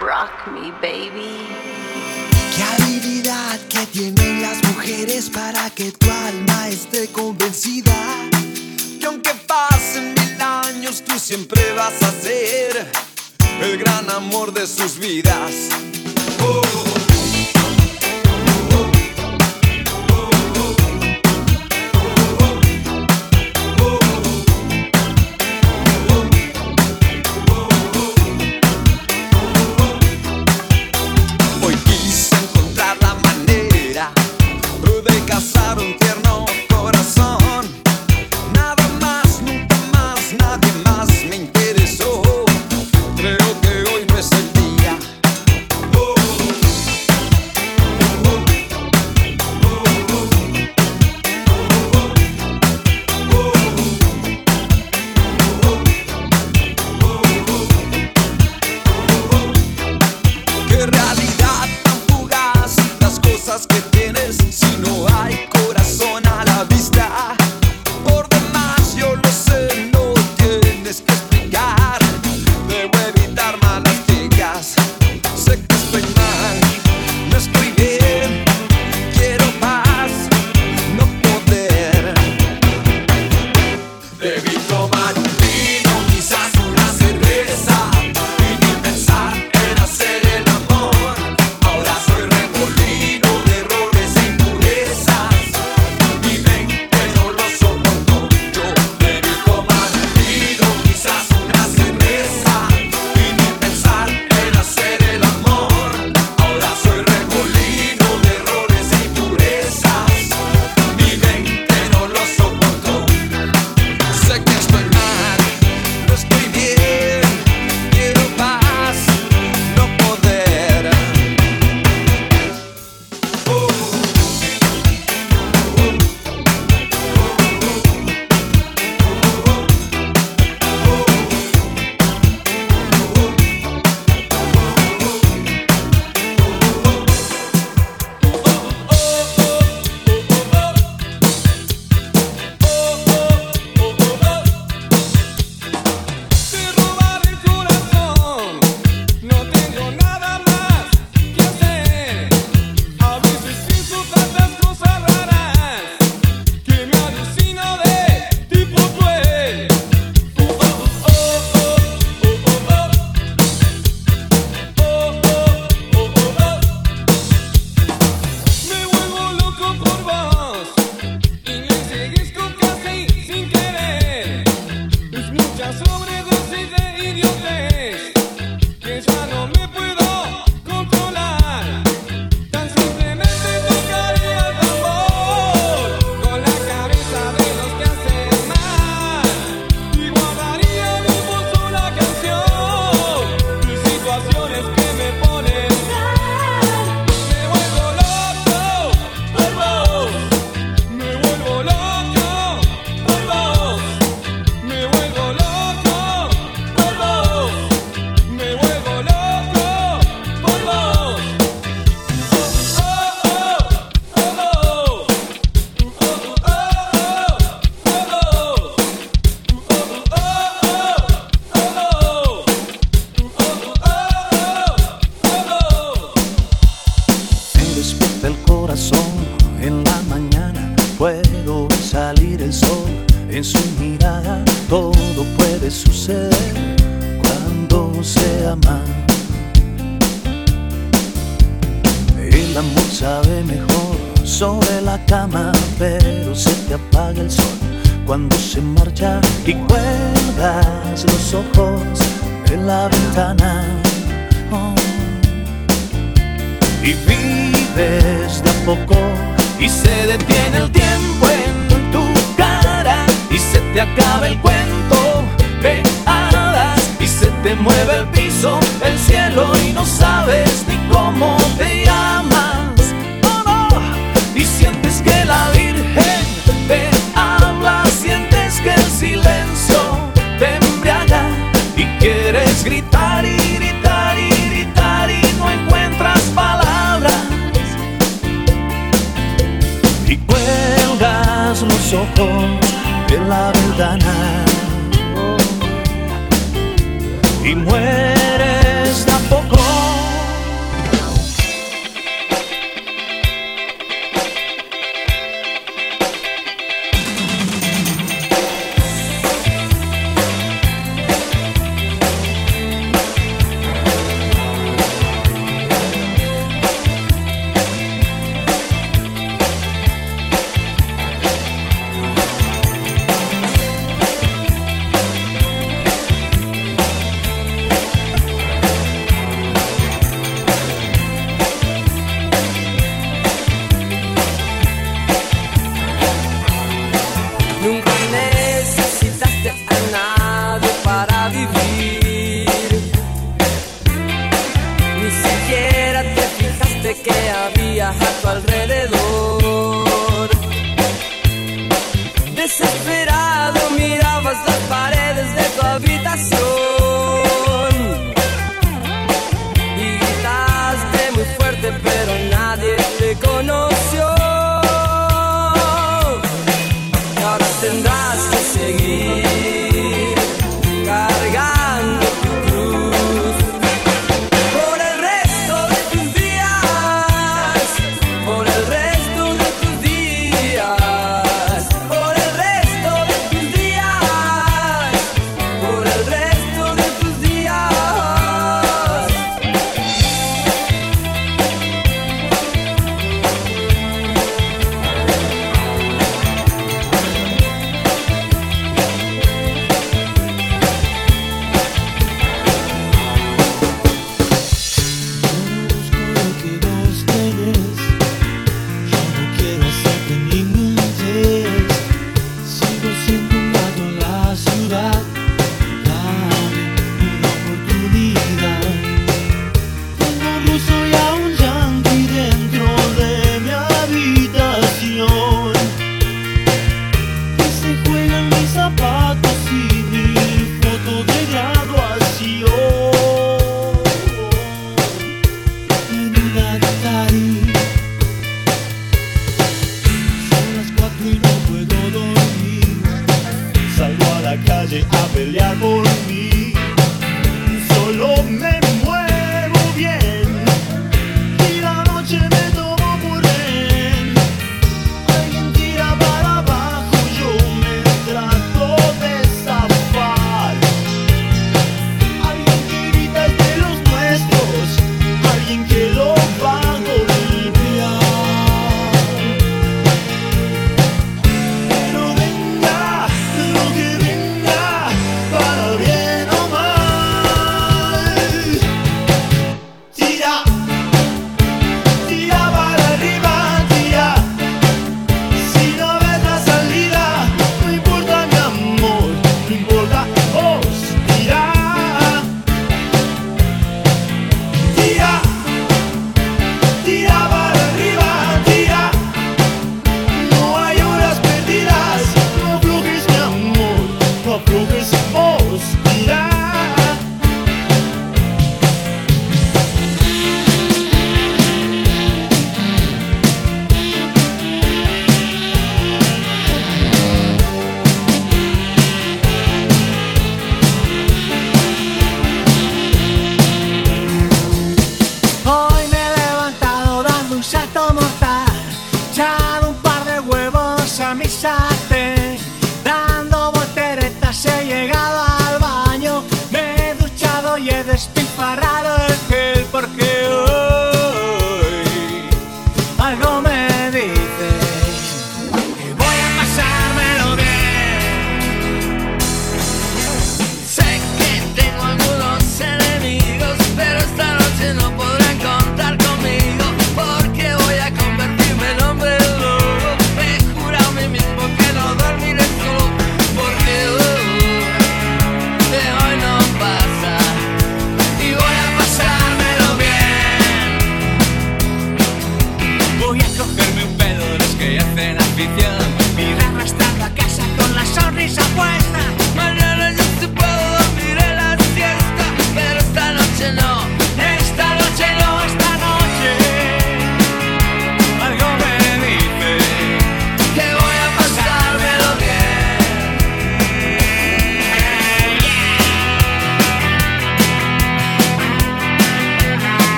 Rock me, baby. Qué habilidad que tienen las mujeres para que tu alma esté convencida. Que aunque pasen mil años, tú siempre vas a ser el gran amor de sus vidas. Oh. cama, pero se te apaga el sol cuando se marcha y cuelgas los ojos de la ventana. Oh. Y vives de a poco y se detiene el tiempo en tu cara y se te acaba el cuento de hadas y se te mueve el piso, el cielo y no sabes ni cómo te llamas. y muere. Que había a tu alrededor.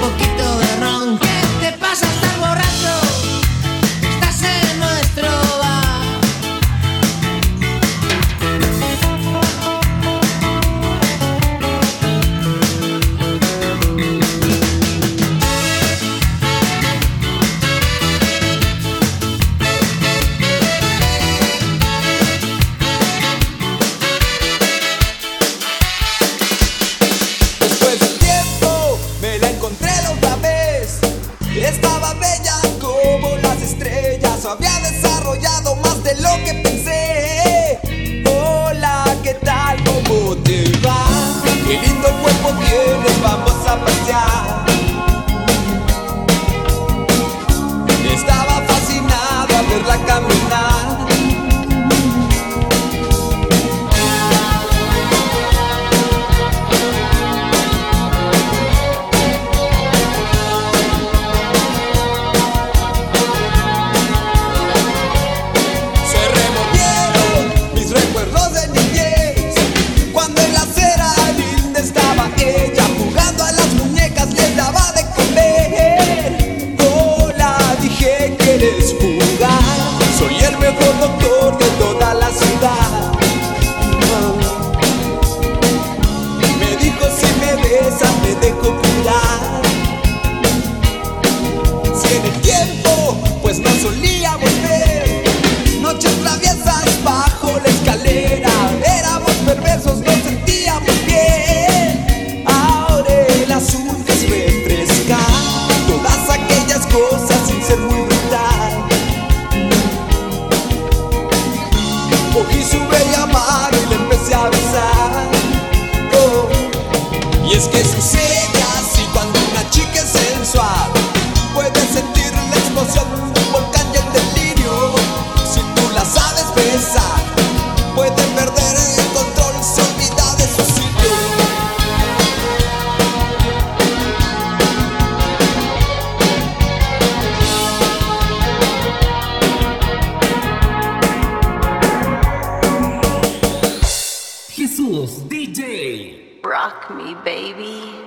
poquito. Lo que